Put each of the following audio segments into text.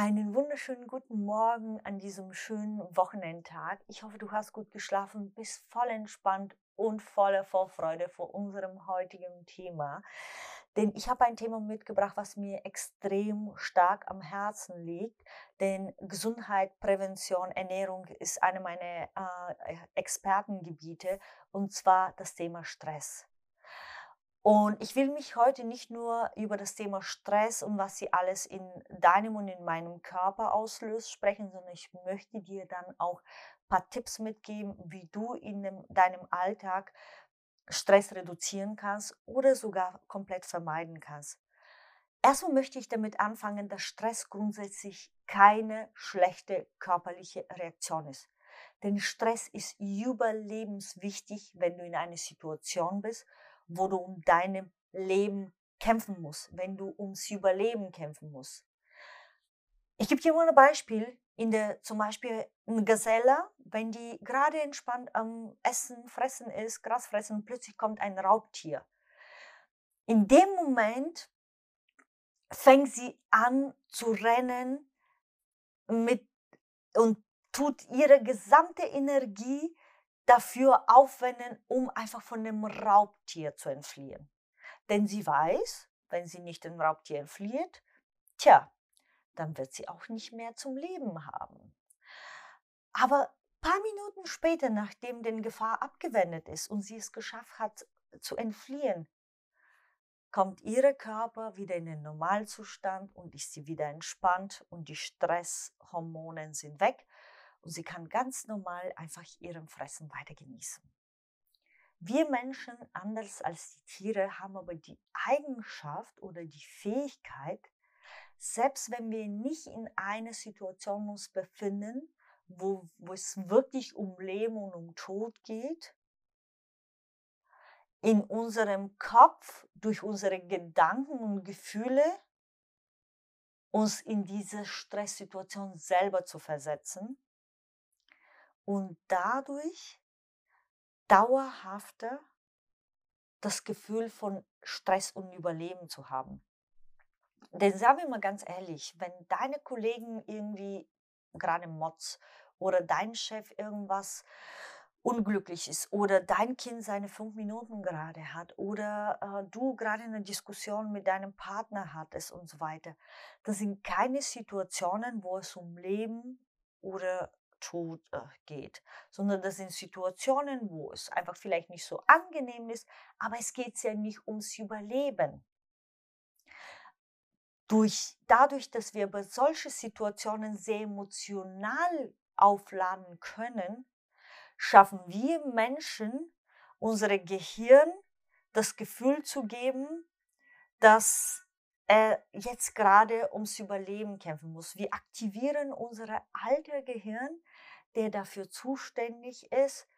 Einen wunderschönen guten Morgen an diesem schönen Wochenendtag. Ich hoffe, du hast gut geschlafen, bist voll entspannt und voller Vorfreude vor unserem heutigen Thema. Denn ich habe ein Thema mitgebracht, was mir extrem stark am Herzen liegt. Denn Gesundheit, Prävention, Ernährung ist eine meiner äh, Expertengebiete und zwar das Thema Stress. Und ich will mich heute nicht nur über das Thema Stress und was sie alles in deinem und in meinem Körper auslöst sprechen, sondern ich möchte dir dann auch ein paar Tipps mitgeben, wie du in dem, deinem Alltag Stress reduzieren kannst oder sogar komplett vermeiden kannst. Erstmal möchte ich damit anfangen, dass Stress grundsätzlich keine schlechte körperliche Reaktion ist. Denn Stress ist überlebenswichtig, wenn du in einer Situation bist, wo du um dein Leben kämpfen musst, wenn du ums Überleben kämpfen musst. Ich gebe dir mal ein Beispiel. In der, zum Beispiel eine Gazelle, wenn die gerade entspannt am Essen, Fressen ist, Gras fressen plötzlich kommt ein Raubtier. In dem Moment fängt sie an zu rennen mit, und tut ihre gesamte Energie dafür aufwenden, um einfach von dem Raubtier zu entfliehen. Denn sie weiß, wenn sie nicht dem Raubtier entflieht, tja, dann wird sie auch nicht mehr zum Leben haben. Aber paar Minuten später, nachdem die Gefahr abgewendet ist und sie es geschafft hat zu entfliehen, kommt ihr Körper wieder in den Normalzustand und ist sie wieder entspannt und die Stresshormone sind weg und sie kann ganz normal einfach ihren Fressen weiter genießen. Wir Menschen, anders als die Tiere, haben aber die Eigenschaft oder die Fähigkeit, selbst wenn wir nicht in einer Situation uns befinden, wo, wo es wirklich um Leben und um Tod geht, in unserem Kopf durch unsere Gedanken und Gefühle uns in diese Stresssituation selber zu versetzen und dadurch dauerhafter das Gefühl von Stress und Überleben zu haben. Denn sagen wir mal ganz ehrlich, wenn deine Kollegen irgendwie gerade Mods oder dein Chef irgendwas unglücklich ist oder dein Kind seine fünf Minuten gerade hat oder äh, du gerade eine Diskussion mit deinem Partner hattest und so weiter. Das sind keine Situationen, wo es um Leben oder Tod äh, geht, sondern das sind Situationen, wo es einfach vielleicht nicht so angenehm ist, aber es geht ja nicht ums Überleben. Durch, dadurch, dass wir bei solchen Situationen sehr emotional aufladen können, schaffen wir Menschen, unsere Gehirn das Gefühl zu geben, dass er jetzt gerade ums Überleben kämpfen muss. Wir aktivieren unser alter Gehirn, der dafür zuständig ist,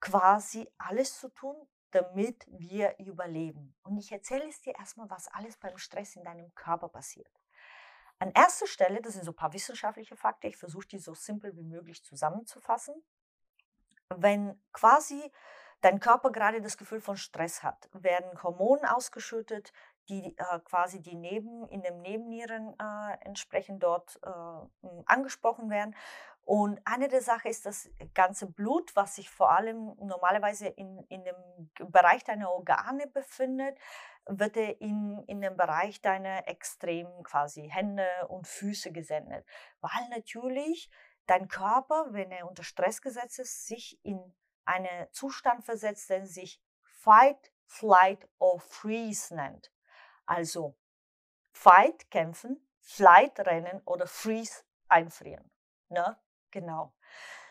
quasi alles zu tun, damit wir überleben. Und ich erzähle es dir erstmal, was alles beim Stress in deinem Körper passiert. An erster Stelle, das sind so ein paar wissenschaftliche Fakten, ich versuche die so simpel wie möglich zusammenzufassen. Wenn quasi dein Körper gerade das Gefühl von Stress hat, werden Hormone ausgeschüttet, die äh, quasi die Neben, in den Nebennieren äh, entsprechend dort äh, angesprochen werden. Und eine der Sachen ist das ganze Blut, was sich vor allem normalerweise in, in dem Bereich deiner Organe befindet, wird in, in den Bereich deiner extremen quasi Hände und Füße gesendet. Weil natürlich dein Körper, wenn er unter Stress gesetzt ist, sich in einen Zustand versetzt, der sich Fight, Flight or Freeze nennt. Also Fight, kämpfen, Flight, rennen oder Freeze, einfrieren. Ne? Genau.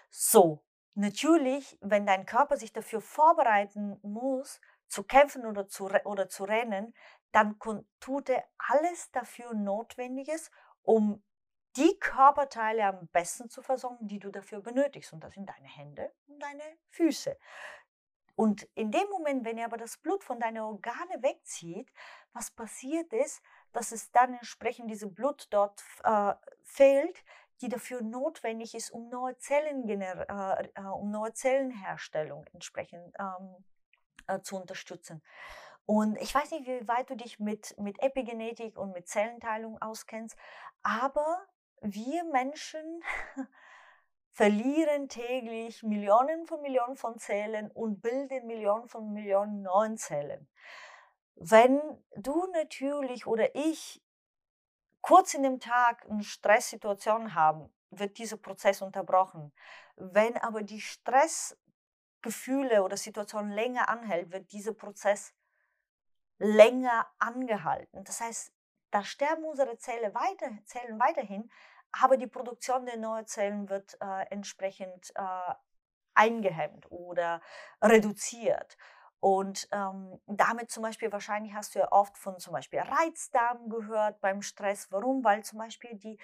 So, natürlich, wenn dein Körper sich dafür vorbereiten muss, zu kämpfen oder zu, oder zu rennen, dann tut er alles dafür Notwendiges, um die Körperteile am besten zu versorgen, die du dafür benötigst. Und das sind deine Hände, um deine Füße. Und in dem Moment, wenn ihr aber das Blut von deinen Organe wegzieht, was passiert ist, dass es dann entsprechend diese Blut dort äh, fehlt, die dafür notwendig ist, um neue, Zellen, äh, äh, um neue Zellenherstellung entsprechend ähm, äh, zu unterstützen. Und ich weiß nicht, wie weit du dich mit, mit Epigenetik und mit Zellenteilung auskennst, aber wir Menschen verlieren täglich Millionen von Millionen von Zellen und bilden Millionen von Millionen neuen Zellen. Wenn du natürlich oder ich kurz in dem Tag eine Stresssituation haben, wird dieser Prozess unterbrochen. Wenn aber die Stressgefühle oder Situation länger anhält, wird dieser Prozess länger angehalten. Das heißt, da sterben unsere Zellen, weiter, Zellen weiterhin, aber die Produktion der neuen Zellen wird äh, entsprechend äh, eingehemmt oder reduziert. Und ähm, damit zum Beispiel, wahrscheinlich hast du ja oft von zum Beispiel Reizdarm gehört beim Stress. Warum? Weil zum Beispiel die,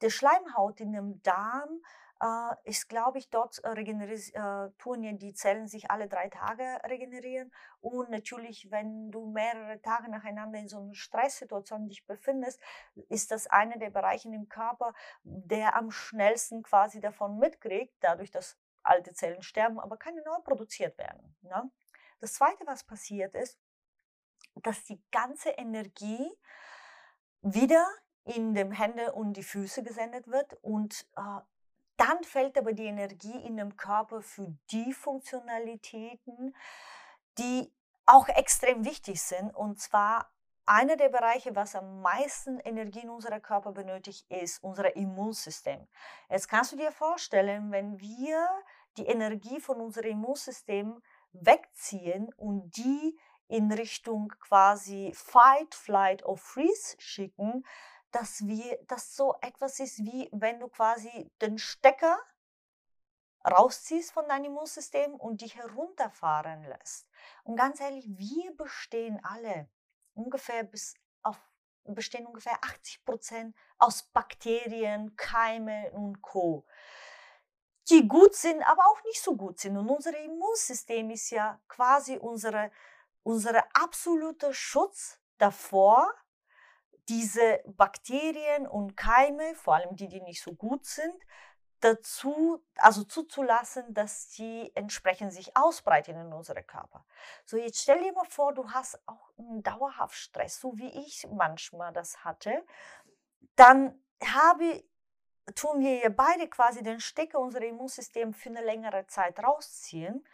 die Schleimhaut in dem Darm äh, ist, glaube ich, dort äh, äh, tun ja die Zellen sich alle drei Tage regenerieren. Und natürlich, wenn du mehrere Tage nacheinander in so einer Stresssituation dich befindest, ist das einer der Bereiche im Körper, der am schnellsten quasi davon mitkriegt, dadurch, dass alte Zellen sterben, aber keine neu produziert werden. Ne? Das Zweite, was passiert ist, dass die ganze Energie wieder in den Hände und die Füße gesendet wird und äh, dann fällt aber die Energie in dem Körper für die Funktionalitäten, die auch extrem wichtig sind. Und zwar einer der Bereiche, was am meisten Energie in unserem Körper benötigt, ist unser Immunsystem. Jetzt kannst du dir vorstellen, wenn wir die Energie von unserem Immunsystem wegziehen und die in Richtung quasi Fight, Flight or Freeze schicken, dass wir, dass so etwas ist wie wenn du quasi den Stecker rausziehst von deinem Immunsystem und dich herunterfahren lässt. Und ganz ehrlich, wir bestehen alle ungefähr bis auf bestehen ungefähr 80 Prozent aus Bakterien, Keime und Co die gut sind, aber auch nicht so gut sind. Und unser Immunsystem ist ja quasi unsere, unsere absolute Schutz davor, diese Bakterien und Keime, vor allem die, die nicht so gut sind, dazu, also zuzulassen, dass die entsprechend sich ausbreiten in unserem Körper. So, jetzt stell dir mal vor, du hast auch einen dauerhaft Stress, so wie ich manchmal das hatte, dann habe tun wir ja beide quasi den Stecker unseres Immunsystems für eine längere Zeit rausziehen.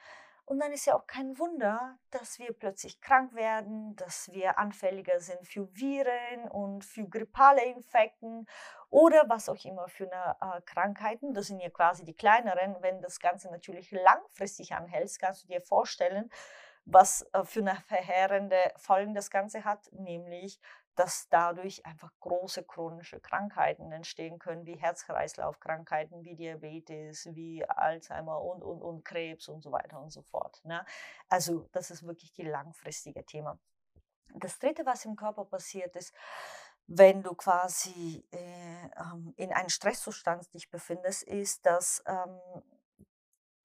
Und dann ist ja auch kein Wunder, dass wir plötzlich krank werden, dass wir anfälliger sind für Viren und für grippale Infekten oder was auch immer für eine, äh, Krankheiten. Das sind ja quasi die kleineren. Wenn das Ganze natürlich langfristig anhält, kannst du dir vorstellen, was äh, für eine verheerende Folgen das Ganze hat, nämlich dass dadurch einfach große chronische Krankheiten entstehen können, wie Herz-Kreislauf-Krankheiten, wie Diabetes, wie Alzheimer und, und, und Krebs und so weiter und so fort. Ne? Also das ist wirklich die langfristige Thema. Das Dritte, was im Körper passiert ist, wenn du quasi äh, ähm, in einem Stresszustand dich befindest, ist, dass ähm,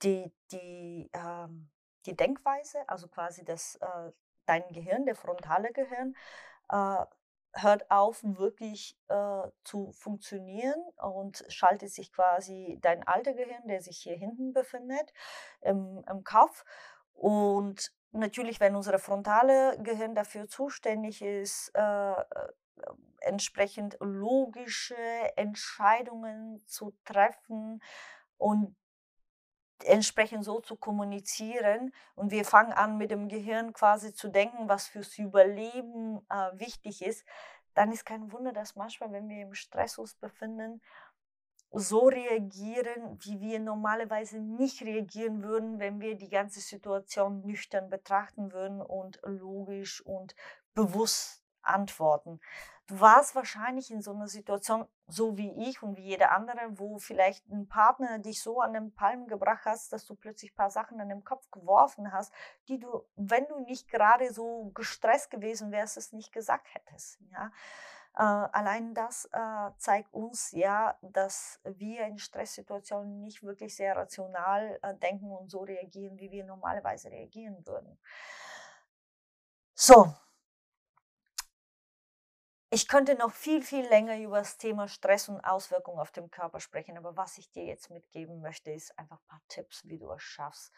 die, die, ähm, die Denkweise, also quasi das, äh, dein Gehirn, der frontale Gehirn, äh, hört auf, wirklich äh, zu funktionieren und schaltet sich quasi dein alter Gehirn, der sich hier hinten befindet, im, im Kopf. Und natürlich, wenn unser frontale Gehirn dafür zuständig ist, äh, äh, entsprechend logische Entscheidungen zu treffen und entsprechend so zu kommunizieren. Und wir fangen an mit dem Gehirn quasi zu denken, was fürs Überleben äh, wichtig ist, dann ist kein Wunder, dass manchmal, wenn wir im Stress uns befinden, so reagieren, wie wir normalerweise nicht reagieren würden, wenn wir die ganze Situation nüchtern betrachten würden und logisch und bewusst antworten. Du warst wahrscheinlich in so einer Situation, so wie ich und wie jeder andere, wo vielleicht ein Partner dich so an den Palmen gebracht hast, dass du plötzlich ein paar Sachen an den Kopf geworfen hast, die du, wenn du nicht gerade so gestresst gewesen wärst, es nicht gesagt hättest. Ja? Äh, allein das äh, zeigt uns ja, dass wir in Stresssituationen nicht wirklich sehr rational äh, denken und so reagieren, wie wir normalerweise reagieren würden. So, ich könnte noch viel, viel länger über das Thema Stress und Auswirkungen auf den Körper sprechen, aber was ich dir jetzt mitgeben möchte, ist einfach ein paar Tipps, wie du es schaffst,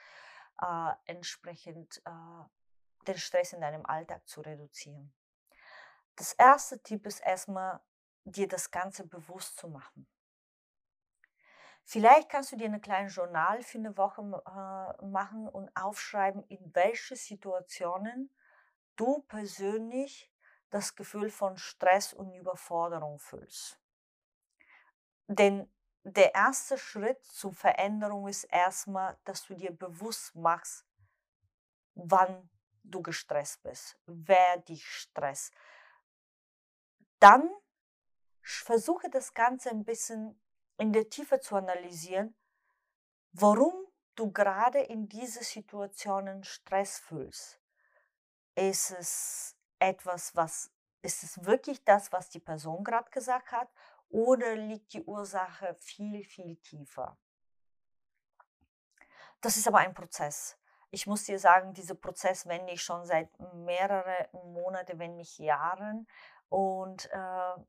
äh, entsprechend äh, den Stress in deinem Alltag zu reduzieren. Das erste Tipp ist erstmal, dir das Ganze bewusst zu machen. Vielleicht kannst du dir ein kleines Journal für eine Woche äh, machen und aufschreiben, in welche Situationen du persönlich das Gefühl von Stress und Überforderung fühlst. Denn der erste Schritt zur Veränderung ist erstmal, dass du dir bewusst machst, wann du gestresst bist, wer dich stresst. Dann versuche das Ganze ein bisschen in der Tiefe zu analysieren, warum du gerade in diese Situationen Stress fühlst. Ist es etwas, was ist es wirklich das, was die Person gerade gesagt hat, oder liegt die Ursache viel, viel tiefer? Das ist aber ein Prozess. Ich muss dir sagen, dieser Prozess wende ich schon seit mehreren Monaten, wenn nicht Jahren. Und äh,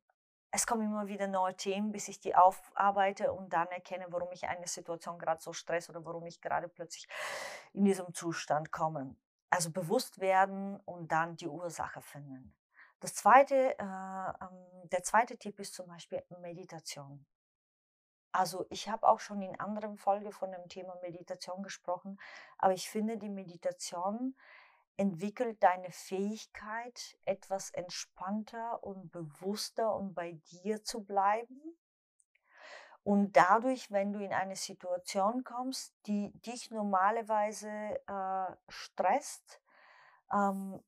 es kommen immer wieder neue Themen, bis ich die aufarbeite und dann erkenne, warum ich eine Situation gerade so stress oder warum ich gerade plötzlich in diesem Zustand komme. Also bewusst werden und dann die Ursache finden. Das zweite, äh, ähm, der zweite Tipp ist zum Beispiel Meditation. Also ich habe auch schon in anderen Folgen von dem Thema Meditation gesprochen, aber ich finde, die Meditation entwickelt deine Fähigkeit, etwas entspannter und bewusster und bei dir zu bleiben und dadurch, wenn du in eine Situation kommst, die dich normalerweise äh, stresst, ähm,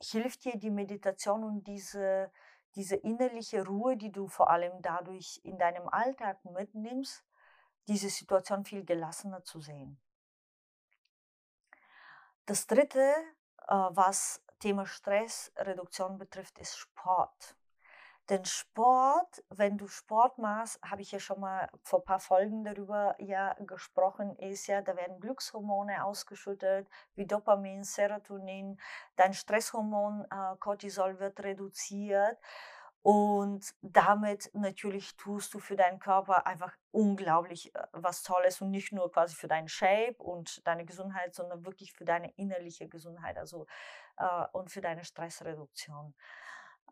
hilft dir die Meditation und diese, diese innerliche Ruhe, die du vor allem dadurch in deinem Alltag mitnimmst, diese Situation viel gelassener zu sehen. Das Dritte, äh, was Thema Stressreduktion betrifft, ist Sport. Denn Sport, wenn du Sport machst, habe ich ja schon mal vor ein paar Folgen darüber ja gesprochen, ist ja, da werden Glückshormone ausgeschüttet, wie Dopamin, Serotonin, dein Stresshormon äh, Cortisol wird reduziert. Und damit natürlich tust du für deinen Körper einfach unglaublich äh, was Tolles und nicht nur quasi für deinen Shape und deine Gesundheit, sondern wirklich für deine innerliche Gesundheit also, äh, und für deine Stressreduktion.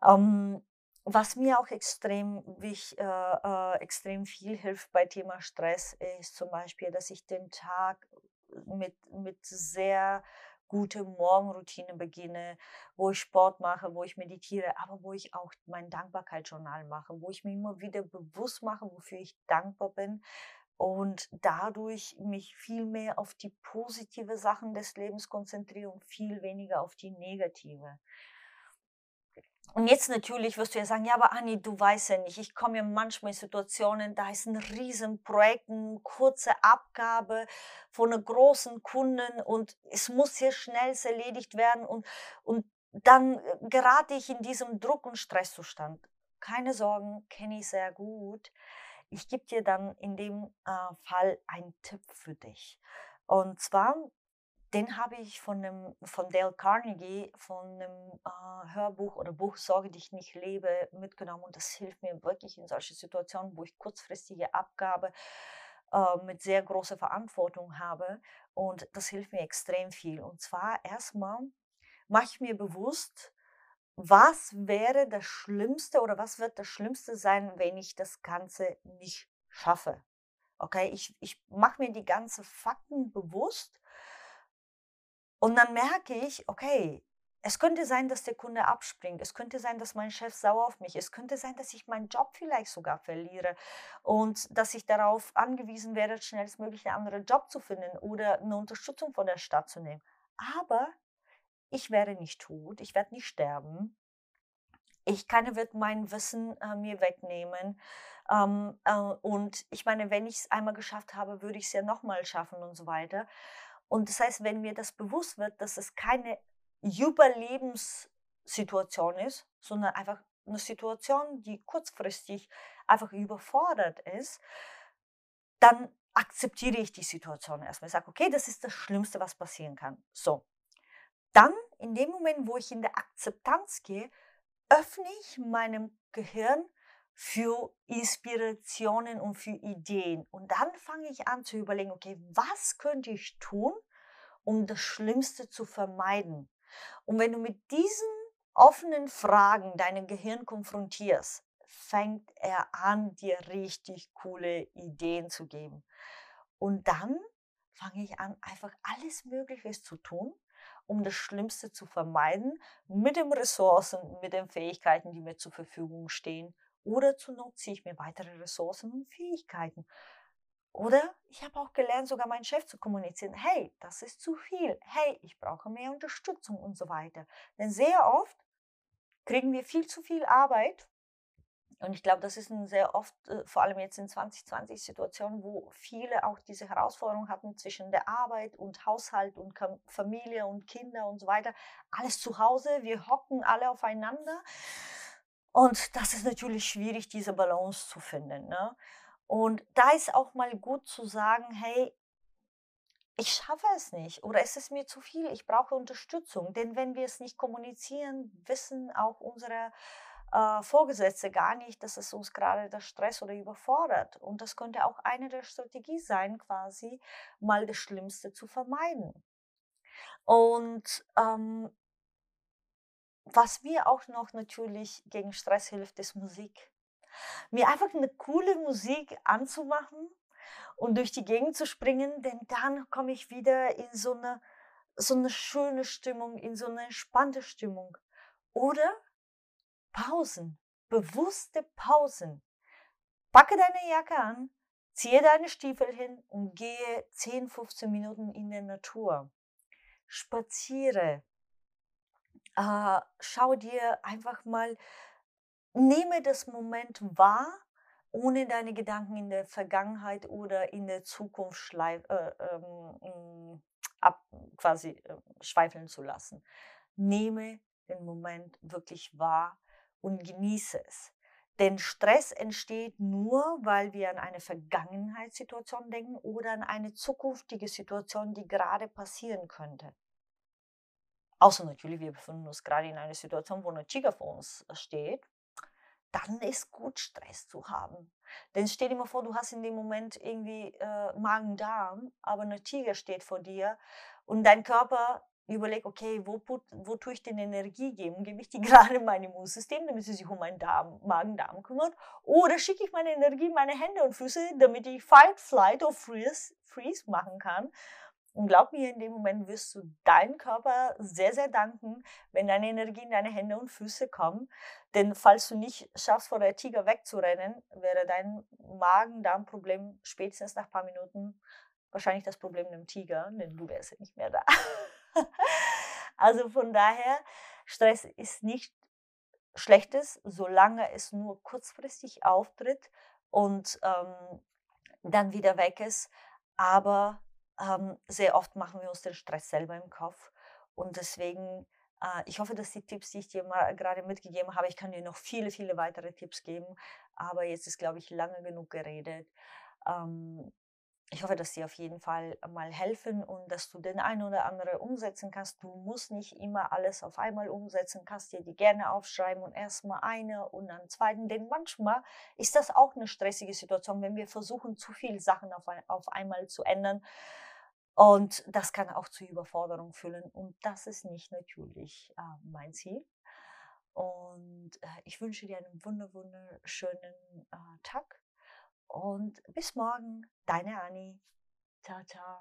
Ähm, was mir auch extrem, wich, äh, äh, extrem viel hilft bei Thema Stress, ist zum Beispiel, dass ich den Tag mit, mit sehr gute Morgenroutine beginne, wo ich Sport mache, wo ich meditiere, aber wo ich auch mein Dankbarkeitsjournal mache, wo ich mir immer wieder bewusst mache, wofür ich dankbar bin und dadurch mich viel mehr auf die positive Sachen des Lebens konzentriere und viel weniger auf die negative. Und jetzt natürlich wirst du ja sagen, ja, aber Anni, du weißt ja nicht, ich komme ja manchmal in Situationen, da ist ein Riesenprojekt, eine kurze Abgabe von einer großen Kunden und es muss hier schnell erledigt werden und, und dann äh, gerate ich in diesem Druck- und Stresszustand. Keine Sorgen, kenne ich sehr gut. Ich gebe dir dann in dem äh, Fall einen Tipp für dich. Und zwar den habe ich von, dem, von Dale Carnegie, von einem äh, Hörbuch oder Buch Sorge dich nicht lebe mitgenommen und das hilft mir wirklich in solchen Situationen, wo ich kurzfristige Abgabe äh, mit sehr großer Verantwortung habe und das hilft mir extrem viel. Und zwar erstmal mache ich mir bewusst, was wäre das Schlimmste oder was wird das Schlimmste sein, wenn ich das Ganze nicht schaffe. Okay, ich, ich mache mir die ganzen Fakten bewusst und dann merke ich, okay, es könnte sein, dass der Kunde abspringt. Es könnte sein, dass mein Chef sauer auf mich ist. Es könnte sein, dass ich meinen Job vielleicht sogar verliere und dass ich darauf angewiesen werde, schnellstmöglich einen anderen Job zu finden oder eine Unterstützung von der Stadt zu nehmen. Aber ich werde nicht tot, ich werde nicht sterben. Ich keiner wird mein Wissen äh, mir wegnehmen. Ähm, äh, und ich meine, wenn ich es einmal geschafft habe, würde ich es ja nochmal schaffen und so weiter. Und das heißt, wenn mir das bewusst wird, dass es keine Überlebenssituation ist, sondern einfach eine Situation, die kurzfristig einfach überfordert ist, dann akzeptiere ich die Situation erstmal. Ich sage, okay, das ist das Schlimmste, was passieren kann. So. Dann, in dem Moment, wo ich in der Akzeptanz gehe, öffne ich meinem Gehirn für Inspirationen und für Ideen. Und dann fange ich an zu überlegen, okay, was könnte ich tun, um das Schlimmste zu vermeiden? Und wenn du mit diesen offenen Fragen dein Gehirn konfrontierst, fängt er an, dir richtig coole Ideen zu geben. Und dann fange ich an, einfach alles Mögliche zu tun, um das Schlimmste zu vermeiden, mit den Ressourcen, mit den Fähigkeiten, die mir zur Verfügung stehen. Oder zu Not ziehe ich mir weitere Ressourcen und Fähigkeiten. Oder ich habe auch gelernt, sogar meinen Chef zu kommunizieren. Hey, das ist zu viel. Hey, ich brauche mehr Unterstützung und so weiter. Denn sehr oft kriegen wir viel zu viel Arbeit. Und ich glaube, das ist ein sehr oft, äh, vor allem jetzt in 2020 Situationen, wo viele auch diese Herausforderung hatten zwischen der Arbeit und Haushalt und Familie und Kinder und so weiter. Alles zu Hause, wir hocken alle aufeinander. Und das ist natürlich schwierig, diese Balance zu finden. Ne? Und da ist auch mal gut zu sagen, hey, ich schaffe es nicht oder es ist mir zu viel, ich brauche Unterstützung. Denn wenn wir es nicht kommunizieren, wissen auch unsere äh, Vorgesetzte gar nicht, dass es uns gerade das Stress oder überfordert. Und das könnte auch eine der Strategien sein, quasi mal das Schlimmste zu vermeiden. Und ähm, was mir auch noch natürlich gegen Stress hilft, ist Musik mir einfach eine coole Musik anzumachen und durch die Gegend zu springen, denn dann komme ich wieder in so eine, so eine schöne Stimmung, in so eine entspannte Stimmung. Oder Pausen, bewusste Pausen. Packe deine Jacke an, ziehe deine Stiefel hin und gehe 10, 15 Minuten in der Natur. Spaziere. Äh, schau dir einfach mal Nehme das Moment wahr, ohne deine Gedanken in der Vergangenheit oder in der Zukunft schleif, äh, ähm, ab, quasi äh, schweifeln zu lassen. Nehme den Moment wirklich wahr und genieße es. Denn Stress entsteht nur, weil wir an eine Vergangenheitssituation denken oder an eine zukünftige Situation, die gerade passieren könnte. Außer natürlich, wir befinden uns gerade in einer Situation, wo ein Tiger vor uns steht dann ist gut, Stress zu haben. Denn stell dir mal vor, du hast in dem Moment irgendwie äh, Magen-Darm, aber eine Tiger steht vor dir und dein Körper überlegt, okay, wo, put, wo tue ich denn Energie geben? Gebe ich die gerade mein Immunsystem, damit sie sich um meinen Magen-Darm kümmert? Oder schicke ich meine Energie in meine Hände und Füße, damit ich Fight, Flight oder Freeze, Freeze machen kann? Und glaub mir, in dem Moment wirst du deinem Körper sehr, sehr danken, wenn deine Energie in deine Hände und Füße kommt. Denn falls du nicht schaffst, vor der Tiger wegzurennen, wäre dein Magen-Darm-Problem spätestens nach ein paar Minuten wahrscheinlich das Problem mit dem Tiger, denn du wärst ja nicht mehr da. also von daher, Stress ist nicht Schlechtes, solange es nur kurzfristig auftritt und ähm, dann wieder weg ist. Aber ähm, sehr oft machen wir uns den Stress selber im Kopf. Und deswegen, äh, ich hoffe, dass die Tipps, die ich dir mal gerade mitgegeben habe, ich kann dir noch viele, viele weitere Tipps geben. Aber jetzt ist, glaube ich, lange genug geredet. Ähm, ich hoffe, dass sie auf jeden Fall mal helfen und dass du den ein oder andere umsetzen kannst. Du musst nicht immer alles auf einmal umsetzen, kannst dir die gerne aufschreiben und erstmal eine und dann zweiten. Denn manchmal ist das auch eine stressige Situation, wenn wir versuchen, zu viele Sachen auf, auf einmal zu ändern. Und das kann auch zu Überforderung führen. Und das ist nicht natürlich äh, mein Ziel. Und äh, ich wünsche dir einen wunderschönen äh, Tag und bis morgen, deine Anni. Ciao, ciao.